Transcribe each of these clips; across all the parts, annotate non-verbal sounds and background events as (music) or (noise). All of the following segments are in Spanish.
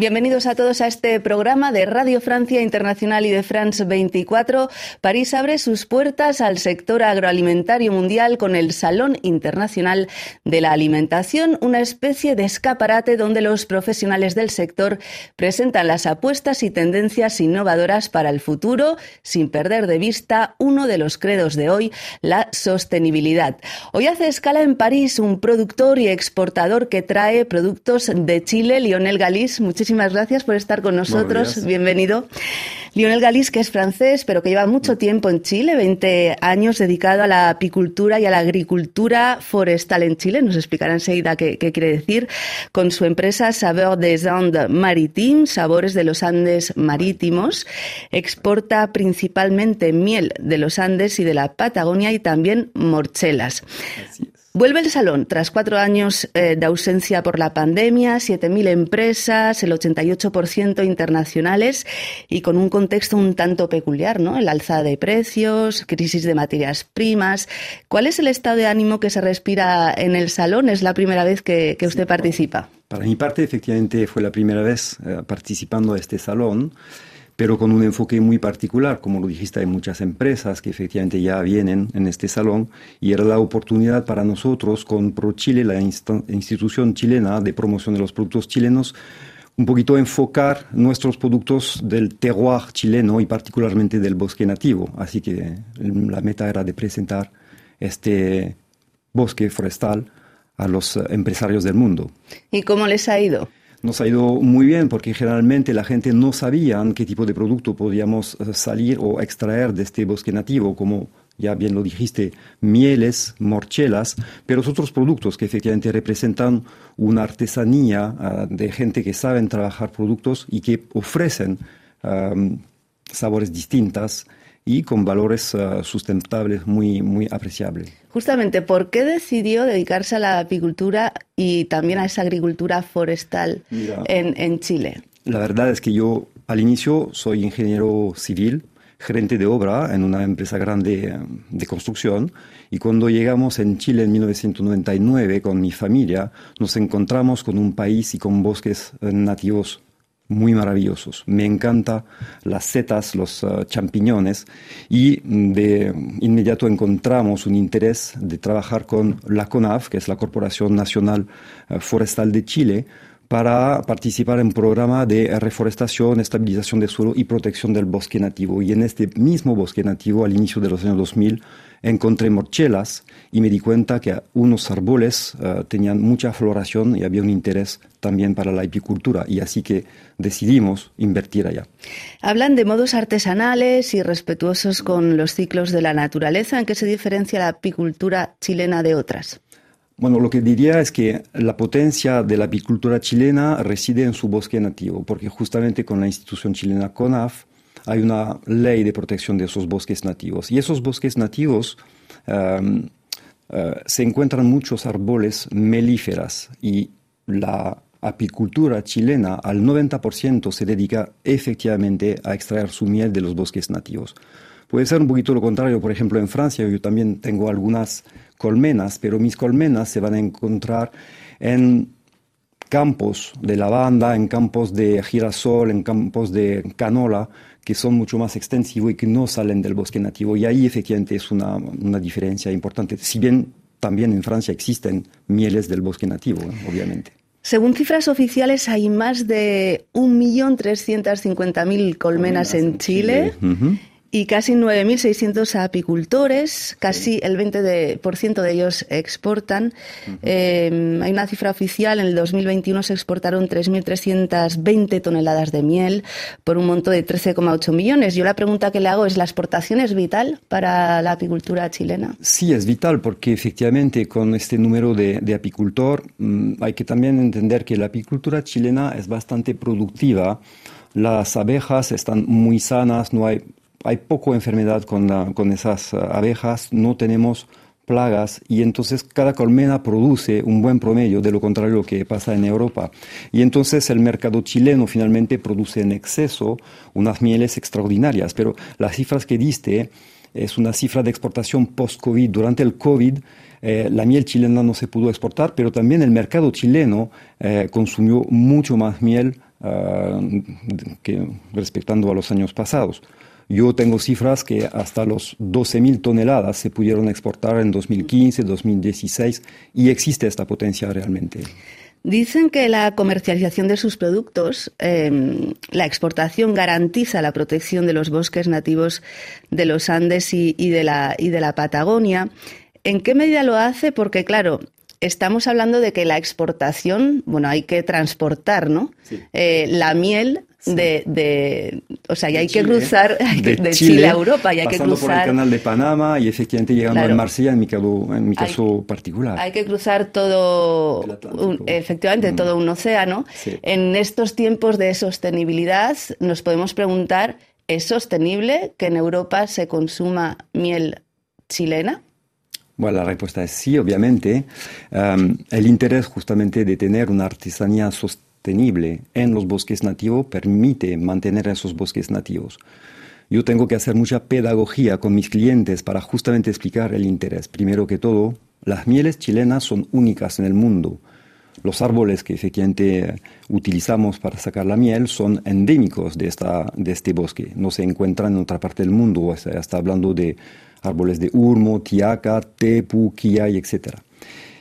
Bienvenidos a todos a este programa de Radio Francia Internacional y de France 24. París abre sus puertas al sector agroalimentario mundial con el Salón Internacional de la Alimentación, una especie de escaparate donde los profesionales del sector presentan las apuestas y tendencias innovadoras para el futuro, sin perder de vista uno de los credos de hoy, la sostenibilidad. Hoy hace escala en París un productor y exportador que trae productos de Chile, Lionel Galís. Muchísimas muchísimas gracias por estar con nosotros. Bienvenido. Lionel Galís, que es francés, pero que lleva mucho tiempo en Chile, 20 años dedicado a la apicultura y a la agricultura forestal en Chile. Nos explicará enseguida qué, quiere decir. Con su empresa Saveur des Andes Maritimes, Sabores de los Andes Marítimos, exporta principalmente miel de los Andes y de la Patagonia y también morchelas. Vuelve el salón tras cuatro años eh, de ausencia por la pandemia, 7.000 empresas, el 88% internacionales y con un contexto un tanto peculiar, ¿no? El alza de precios, crisis de materias primas. ¿Cuál es el estado de ánimo que se respira en el salón? Es la primera vez que, usted participa. Para mi parte, efectivamente, fue la primera vez eh, participando de este salón pero con un enfoque muy particular. Como lo dijiste, hay muchas empresas que efectivamente ya vienen en este salón y era la oportunidad para nosotros con ProChile, la institución chilena de promoción de los productos chilenos, un poquito enfocar nuestros productos del terroir chileno y particularmente del bosque nativo. Así que la meta era de presentar este bosque forestal a los empresarios del mundo. ¿Y cómo les ha ido? Nos ha ido muy bien porque generalmente la gente no sabía qué tipo de producto podíamos eh, salir o extraer de este bosque nativo, como ya bien lo dijiste, mieles, morchelas, pero otros productos que efectivamente representan una artesanía ah, de gente que saben trabajar productos y que ofrecen sabores distintas y con valores uh, sustentables muy, muy apreciables. Justamente, ¿por qué decidió dedicarse a la apicultura y también a esa agricultura forestal en, en Chile? La verdad es que yo al inicio soy ingeniero civil, gerente de obra en una empresa grande eh, de construcción y cuando llegamos en Chile en 1999 con mi familia nos encontramos con un país y con bosques nativos muy maravillosos. Me encanta las setas, los uh, champiñones y de inmediato encontramos un interés de trabajar con la CONAF, que es la Corporación Nacional uh, Forestal de Chile, para participar en un programa de reforestación, estabilización del suelo y protección del bosque nativo. Y en este mismo bosque nativo, al inicio de los años 2000, encontré morchelas y me di cuenta que unos árboles uh, tenían mucha floración y había un interés también para la apicultura y así que decidimos invertir allá. Hablan de modos artesanales y respetuosos con los ciclos de la naturaleza. ¿En qué se diferencia la apicultura chilena de otras? Bueno, lo que diría es que la potencia de la apicultura chilena reside en su bosque nativo, porque justamente con la institución chilena CONAF hay una ley de protección de esos bosques nativos. Y esos bosques nativos um, uh, se encuentran muchos árboles melíferas y la apicultura chilena al 90% se dedica efectivamente a extraer su miel de los bosques nativos. Puede ser un poquito lo contrario, por ejemplo, en Francia yo también tengo algunas colmenas, pero mis colmenas se van a encontrar en campos de lavanda, en campos de girasol, en campos de canola, que son mucho más extensivos y que no salen del bosque nativo. Y ahí efectivamente es una, una diferencia importante. Si bien también en Francia existen mieles del bosque nativo, obviamente. Según cifras oficiales, hay más de 1.350.000 colmenas en Chile. Y casi 9.600 apicultores, casi el 20% de, ellos exportan. Em, hay una cifra oficial, en el 2021 se exportaron 3.320 toneladas de miel por un monto de 13,8 millones. Yo la pregunta que le hago es, ¿la exportación es vital para la apicultura chilena? Sí, es vital porque efectivamente con este número de, apicultor mm, hay que también entender que la apicultura chilena es bastante productiva las abejas están muy sanas, no hay hay poco enfermedad con, con esas uh, abejas, no tenemos plagas y entonces cada colmena produce un buen promedio de lo contrario lo que pasa en Europa. Y entonces el mercado chileno finalmente produce en exceso unas mieles extraordinarias, pero las cifras que diste es una cifra de exportación post-COVID. Durante el COVID, eh, la miel chilena no se pudo exportar, pero también el mercado chileno eh, consumió mucho más miel eh, que respectando a los años pasados. Yo tengo cifras que hasta los 12.000 toneladas se pudieron exportar en 2015, 2016 y existe esta potencia realmente. Dicen que la comercialización de sus productos, em, la exportación garantiza la protección de los bosques nativos de los Andes y, de la, y de la Patagonia. ¿En qué medida lo hace? Porque, claro, estamos hablando de que la exportación, bueno, hay que transportar, ¿no? Eh, la miel de, de, o sea, y hay que cruzar (laughs) de, Chile, a Europa, y hay que cruzar por el canal de Panamá y efectivamente llegando a Marsella en mi caso, en mi caso particular. Hay que cruzar todo, efectivamente, mm. todo un océano. En estos tiempos de sostenibilidad nos podemos preguntar, ¿es sostenible que en Europa se consuma miel chilena? Bueno, la respuesta es sí, obviamente. Um, el interés justamente de tener una artesanía sostenible sostenible en los bosques nativos permite mantener esos bosques nativos. Yo tengo que hacer mucha pedagogía con mis clientes para justamente explicar el interés. Primero que todo, las mieles chilenas son únicas en el mundo. Los árboles que efectivamente utilizamos para sacar la miel son endémicos de, esta, de este bosque. No se encuentran en otra parte del mundo. O está hablando de árboles de urmo, tiaca, tepu, quilla, etc.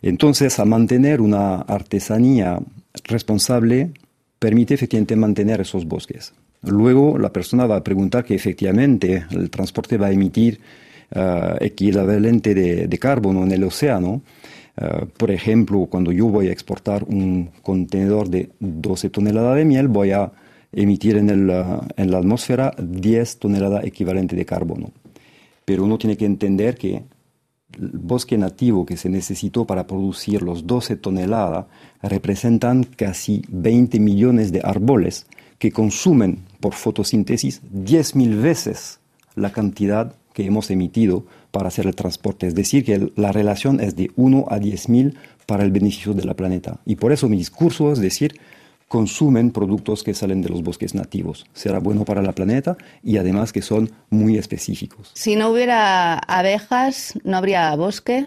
Entonces, a mantener una artesanía responsable permite efectivamente mantener esos bosques. Luego la persona va a preguntar que efectivamente el transporte va a emitir uh, equivalente de, carbono en el océano. Uh, por ejemplo, cuando yo voy a exportar un contenedor de 12 toneladas de miel, voy a emitir en, el, uh, en la atmósfera 10 toneladas equivalente de carbono. Pero uno tiene que entender que bosque nativo que se necesitó para producir los 12 toneladas representan casi 20 millones de árboles que consumen por fotosíntesis 10.000 veces la cantidad que hemos emitido para hacer el transporte. Es decir, que la relación es de 1 a 10.000 para el beneficio de la planeta. Y por eso mi discurso es decir, consumen productos que salen de los bosques nativos. Será bueno para la planeta y además que son muy específicos. Si no hubiera abejas, ¿no habría bosque?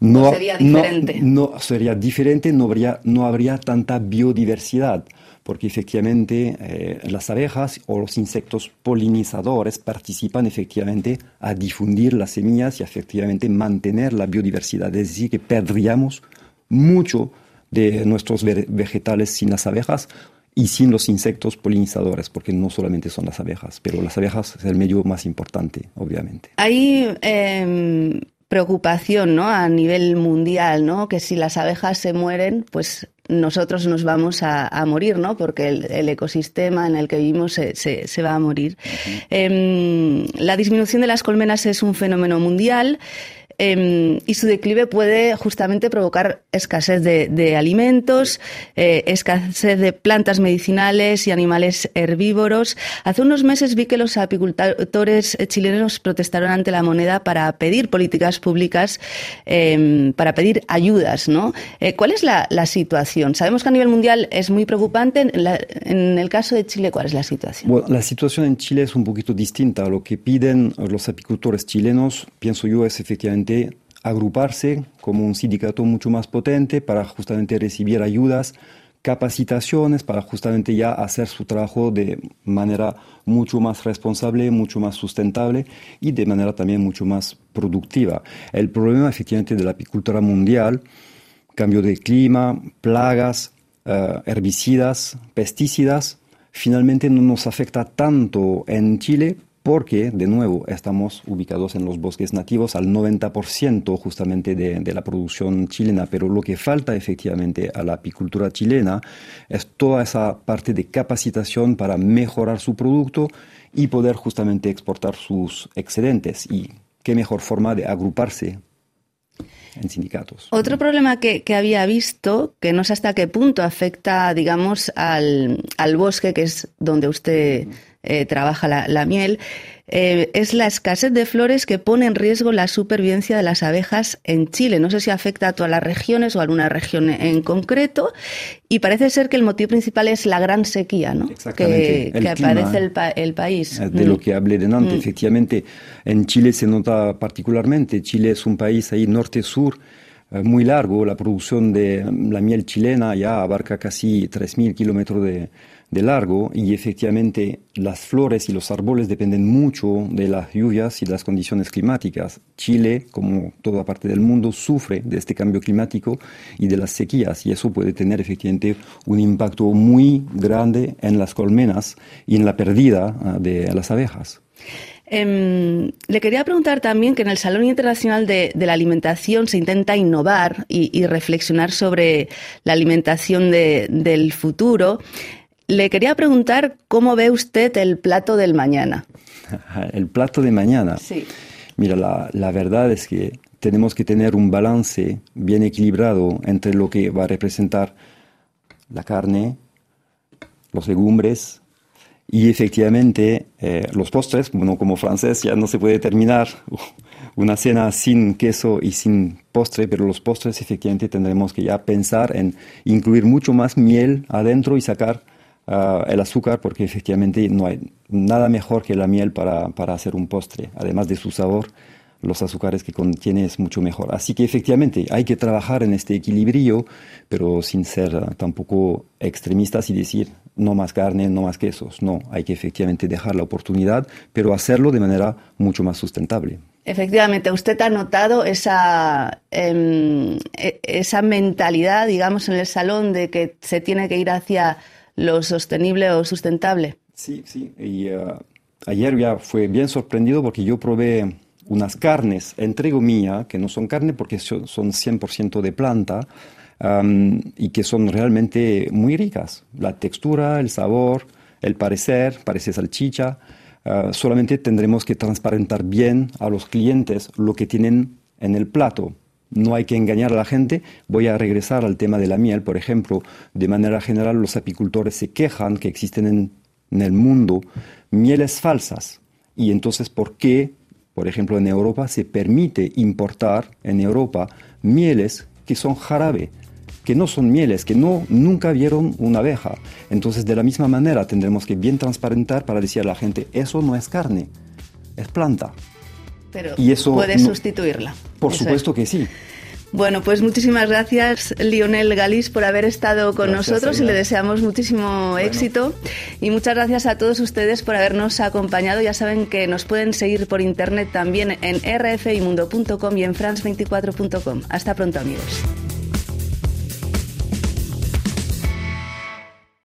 No, sería diferente? No, sería diferente, no habría, no habría tanta biodiversidad, porque efectivamente eh, las abejas o los insectos polinizadores participan efectivamente a difundir las semillas y efectivamente mantener la biodiversidad. Es decir, que perderíamos mucho de nuestros vegetales sin las abejas y sin los insectos polinizadores, porque no solamente son las abejas, pero las abejas es el medio más importante, obviamente. Hay em, preocupación ¿no? a nivel mundial, ¿no? que si las abejas se mueren, pues nosotros nos vamos a, morir, ¿no? porque el, ecosistema en el que vivimos se, se, va a morir. Em, la disminución de las colmenas es un fenómeno mundial. Em, y su declive puede justamente provocar escasez de, alimentos, eh, escasez de plantas medicinales y animales herbívoros. Hace unos meses vi que los apicultores chilenos protestaron ante la moneda para pedir políticas públicas, em, para pedir ayudas. ¿no? Eh, ¿Cuál es la, situación? Sabemos que a nivel mundial es muy preocupante. En, el caso de Chile, ¿cuál es la situación? Bueno, la situación en Chile es un poquito distinta. Lo que piden los apicultores chilenos, pienso yo, es efectivamente agruparse como un sindicato mucho más potente para justamente recibir ayudas, capacitaciones, para justamente ya hacer su trabajo de manera mucho más responsable, mucho más sustentable y de manera también mucho más productiva. El problema efectivamente de la apicultura mundial, cambio de clima, plagas, eh, herbicidas, pesticidas, finalmente no nos afecta tanto en Chile porque, de nuevo, estamos ubicados en los bosques nativos al 90% justamente de, la producción chilena, pero lo que falta efectivamente a la apicultura chilena es toda esa parte de capacitación para mejorar su producto y poder justamente exportar sus excedentes. Y qué mejor forma de agruparse en sindicatos. Otro problema que, había visto, que no sé hasta qué punto afecta, digamos, al, al bosque, que es donde usted eh, trabaja la, miel, eh, es la escasez de flores que pone en riesgo la supervivencia de las abejas en Chile. No sé si afecta a todas las regiones o a alguna región en concreto. Y parece ser que el motivo principal es la gran sequía ¿no? que, que aparece el, el, país. De lo mm. que hablé de antes, mm. efectivamente, en Chile se nota particularmente. Chile es un país ahí norte-sur eh, muy largo. La producción de la miel chilena ya abarca casi 3.000 kilómetros de, de largo y efectivamente las flores y los árboles dependen mucho de las lluvias y las condiciones climáticas. Chile, como toda parte del mundo, sufre de este cambio climático y de las sequías y eso puede tener efectivamente un impacto muy grande en las colmenas y en la pérdida ah, de las abejas. Em, le quería preguntar también que en el Salón Internacional de, la Alimentación se intenta innovar y, reflexionar sobre la alimentación del futuro. Le quería preguntar cómo ve usted el plato del mañana. (laughs) El plato de mañana. Sí. Mira, la, la verdad es que tenemos que tener un balance bien equilibrado entre lo que va a representar la carne, los legumbres, y efectivamente, eh, los postres, bueno, como francés ya no se puede terminar (laughs) una cena sin queso y sin postre, pero los postres efectivamente tendremos que ya pensar en incluir mucho más miel adentro y sacar ah, el azúcar, porque efectivamente no hay nada mejor que la miel para, para hacer un postre, además de su sabor los azúcares que contiene es mucho mejor. Así que efectivamente hay que trabajar en este equilibrio, pero sin ser ah, tampoco extremistas y decir no más carne, no más quesos. No, hay que efectivamente dejar la oportunidad, pero hacerlo de manera mucho más sustentable. Efectivamente, usted ha notado esa, em, e, esa mentalidad, digamos, en el salón de que se tiene que ir hacia lo sostenible o sustentable. Sí, sí. Y ah, ayer ya fue bien sorprendido porque yo probé unas carnes, entrego mía, que no son carne porque son 100% de planta y que son realmente muy ricas. La textura, el sabor, el parecer, parece salchicha. Ah, solamente tendremos que transparentar bien a los clientes lo que tienen en el plato. No hay que engañar a la gente. Voy a regresar al tema de la miel. Por ejemplo, de manera general los apicultores se quejan que existen en, en el mundo mieles falsas. Y entonces, ¿por qué por ejemplo, en Europa se permite importar en Europa mieles que son jarabe, que no son mieles, que no, nunca vieron una abeja. Entonces, de la misma manera, tendremos que bien transparentar para decir a la gente, eso no es carne, es planta. Pero y eso puede sustituirla. Por supuesto que sí. Bueno, pues muchísimas gracias Lionel Galís por haber estado con nosotros y le deseamos muchísimo éxito. Y muchas gracias a todos ustedes por habernos acompañado. Ya saben que nos pueden seguir por internet también en rfimundo.com y en france24.com. Hasta pronto amigos.